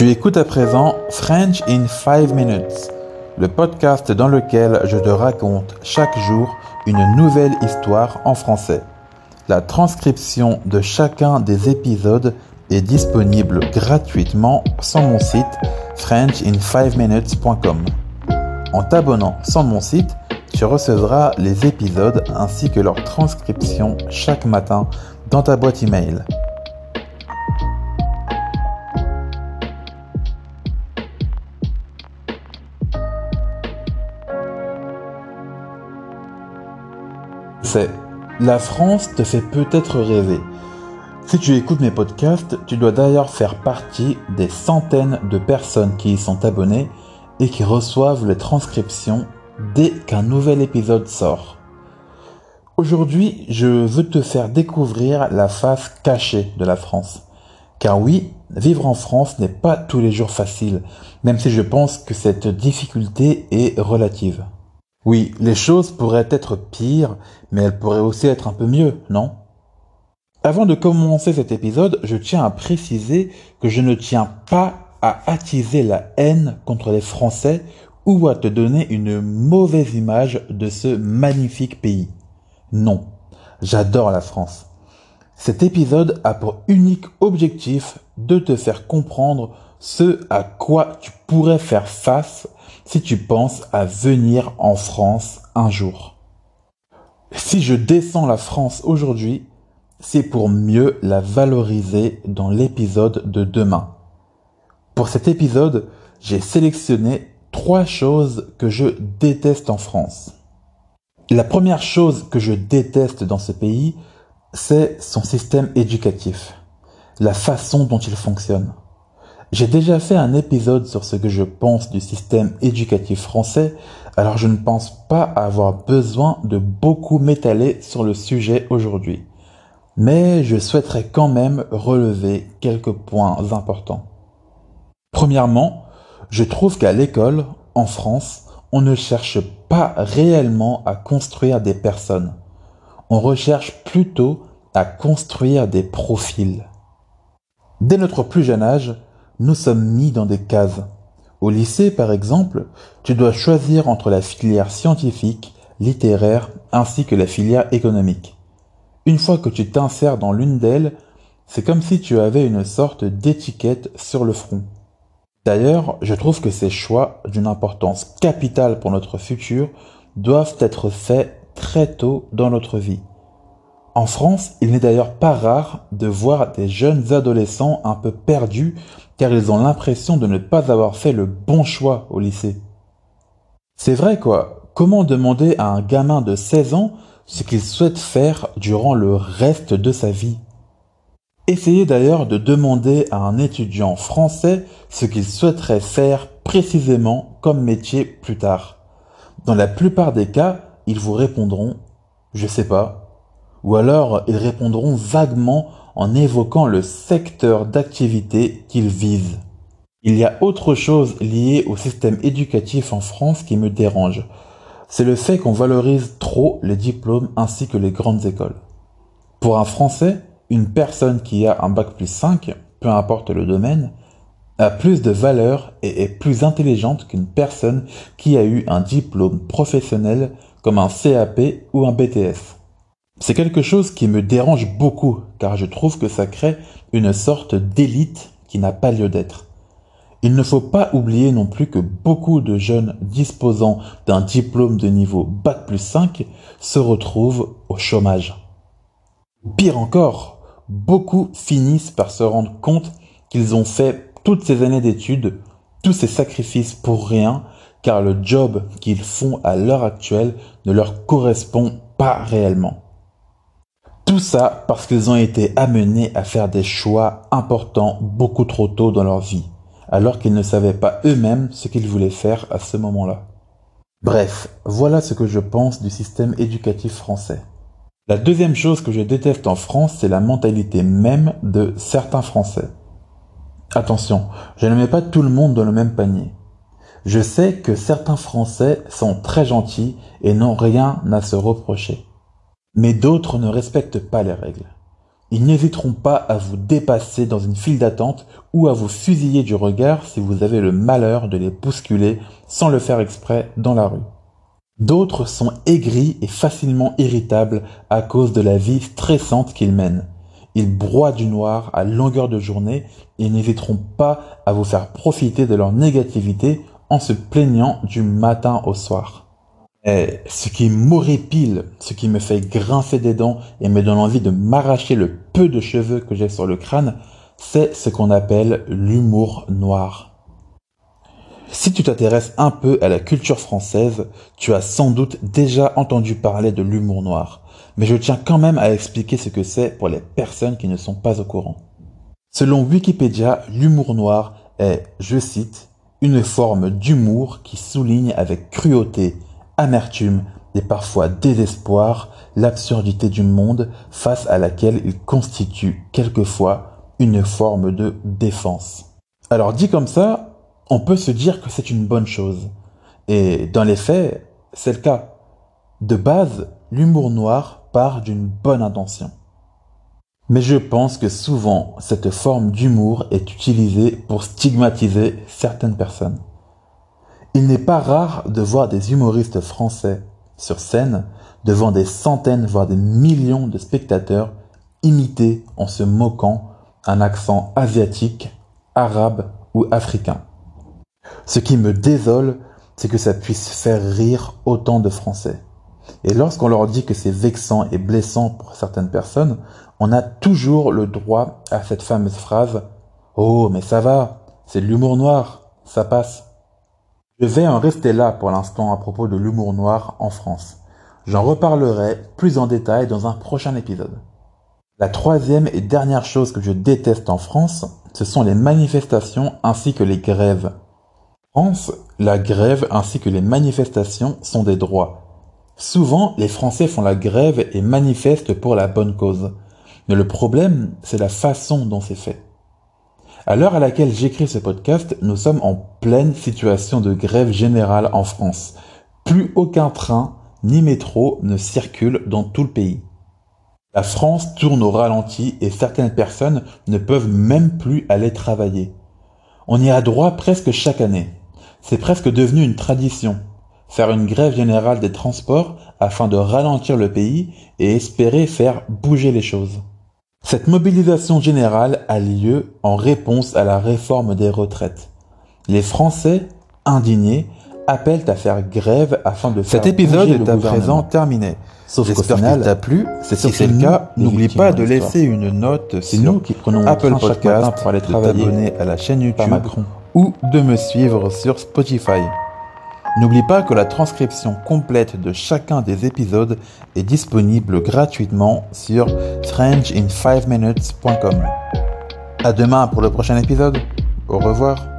Tu écoutes à présent French in 5 minutes, le podcast dans lequel je te raconte chaque jour une nouvelle histoire en français. La transcription de chacun des épisodes est disponible gratuitement sur mon site frenchin5minutes.com. En t'abonnant sur mon site, tu recevras les épisodes ainsi que leur transcription chaque matin dans ta boîte email. La France te fait peut-être rêver. Si tu écoutes mes podcasts, tu dois d'ailleurs faire partie des centaines de personnes qui y sont abonnées et qui reçoivent les transcriptions dès qu'un nouvel épisode sort. Aujourd'hui, je veux te faire découvrir la face cachée de la France. Car oui, vivre en France n'est pas tous les jours facile, même si je pense que cette difficulté est relative. Oui, les choses pourraient être pires, mais elles pourraient aussi être un peu mieux, non? Avant de commencer cet épisode, je tiens à préciser que je ne tiens pas à attiser la haine contre les Français ou à te donner une mauvaise image de ce magnifique pays. Non, j'adore la France. Cet épisode a pour unique objectif de te faire comprendre ce à quoi tu pourrais faire face si tu penses à venir en France un jour. Si je descends la France aujourd'hui, c'est pour mieux la valoriser dans l'épisode de demain. Pour cet épisode, j'ai sélectionné trois choses que je déteste en France. La première chose que je déteste dans ce pays, c'est son système éducatif, la façon dont il fonctionne. J'ai déjà fait un épisode sur ce que je pense du système éducatif français, alors je ne pense pas avoir besoin de beaucoup m'étaler sur le sujet aujourd'hui. Mais je souhaiterais quand même relever quelques points importants. Premièrement, je trouve qu'à l'école, en France, on ne cherche pas réellement à construire des personnes. On recherche plutôt à construire des profils. Dès notre plus jeune âge, nous sommes mis dans des cases. Au lycée, par exemple, tu dois choisir entre la filière scientifique, littéraire, ainsi que la filière économique. Une fois que tu t'insères dans l'une d'elles, c'est comme si tu avais une sorte d'étiquette sur le front. D'ailleurs, je trouve que ces choix, d'une importance capitale pour notre futur, doivent être faits très tôt dans notre vie. En France, il n'est d'ailleurs pas rare de voir des jeunes adolescents un peu perdus car ils ont l'impression de ne pas avoir fait le bon choix au lycée. C'est vrai quoi, comment demander à un gamin de 16 ans ce qu'il souhaite faire durant le reste de sa vie? Essayez d'ailleurs de demander à un étudiant français ce qu'il souhaiterait faire précisément comme métier plus tard. Dans la plupart des cas, ils vous répondront je sais pas. Ou alors ils répondront vaguement en évoquant le secteur d'activité qu'ils visent. Il y a autre chose liée au système éducatif en France qui me dérange. C'est le fait qu'on valorise trop les diplômes ainsi que les grandes écoles. Pour un Français, une personne qui a un bac plus 5, peu importe le domaine, a plus de valeur et est plus intelligente qu'une personne qui a eu un diplôme professionnel comme un CAP ou un BTS. C'est quelque chose qui me dérange beaucoup car je trouve que ça crée une sorte d'élite qui n'a pas lieu d'être. Il ne faut pas oublier non plus que beaucoup de jeunes disposant d'un diplôme de niveau Bac plus 5 se retrouvent au chômage. Pire encore, beaucoup finissent par se rendre compte qu'ils ont fait toutes ces années d'études, tous ces sacrifices pour rien, car le job qu'ils font à l'heure actuelle ne leur correspond pas réellement. Tout ça parce qu'ils ont été amenés à faire des choix importants beaucoup trop tôt dans leur vie, alors qu'ils ne savaient pas eux-mêmes ce qu'ils voulaient faire à ce moment-là. Bref, voilà ce que je pense du système éducatif français. La deuxième chose que je déteste en France, c'est la mentalité même de certains Français. Attention, je ne mets pas tout le monde dans le même panier. Je sais que certains Français sont très gentils et n'ont rien à se reprocher. Mais d'autres ne respectent pas les règles. Ils n'hésiteront pas à vous dépasser dans une file d'attente ou à vous fusiller du regard si vous avez le malheur de les bousculer sans le faire exprès dans la rue. D'autres sont aigris et facilement irritables à cause de la vie stressante qu'ils mènent. Ils broient du noir à longueur de journée et n'hésiteront pas à vous faire profiter de leur négativité en se plaignant du matin au soir. Et ce qui m'horripile, ce qui me fait grincer des dents et me donne envie de m'arracher le peu de cheveux que j'ai sur le crâne, c'est ce qu'on appelle l'humour noir. Si tu t'intéresses un peu à la culture française, tu as sans doute déjà entendu parler de l'humour noir, mais je tiens quand même à expliquer ce que c'est pour les personnes qui ne sont pas au courant. Selon Wikipédia, l'humour noir est, je cite, une forme d'humour qui souligne avec cruauté, amertume et parfois désespoir l'absurdité du monde face à laquelle il constitue quelquefois une forme de défense. Alors dit comme ça, on peut se dire que c'est une bonne chose. Et dans les faits, c'est le cas. De base, l'humour noir part d'une bonne intention. Mais je pense que souvent, cette forme d'humour est utilisée pour stigmatiser certaines personnes. Il n'est pas rare de voir des humoristes français sur scène devant des centaines, voire des millions de spectateurs imiter en se moquant un accent asiatique, arabe ou africain. Ce qui me désole, c'est que ça puisse faire rire autant de Français. Et lorsqu'on leur dit que c'est vexant et blessant pour certaines personnes, on a toujours le droit à cette fameuse phrase Oh, mais ça va, c'est de l'humour noir, ça passe. Je vais en rester là pour l'instant à propos de l'humour noir en France. J'en reparlerai plus en détail dans un prochain épisode. La troisième et dernière chose que je déteste en France, ce sont les manifestations ainsi que les grèves. France, la grève ainsi que les manifestations sont des droits. Souvent, les Français font la grève et manifestent pour la bonne cause. Mais le problème, c'est la façon dont c'est fait. À l'heure à laquelle j'écris ce podcast, nous sommes en pleine situation de grève générale en France. Plus aucun train ni métro ne circule dans tout le pays. La France tourne au ralenti et certaines personnes ne peuvent même plus aller travailler. On y a droit presque chaque année. C'est presque devenu une tradition. Faire une grève générale des transports afin de ralentir le pays et espérer faire bouger les choses. Cette mobilisation générale a lieu en réponse à la réforme des retraites. Les Français, indignés, appellent à faire grève afin de faire Cet épisode est à présent terminé. Sauf qu'au final, t'a plu. si c'est le cas, n'oublie pas de laisser une note sur nous qui prenons Apple Podcast pour aller travailler à la chaîne YouTube ou de me suivre sur Spotify. N'oublie pas que la transcription complète de chacun des épisodes est disponible gratuitement sur strangeinfiveminutes.com. À demain pour le prochain épisode. Au revoir.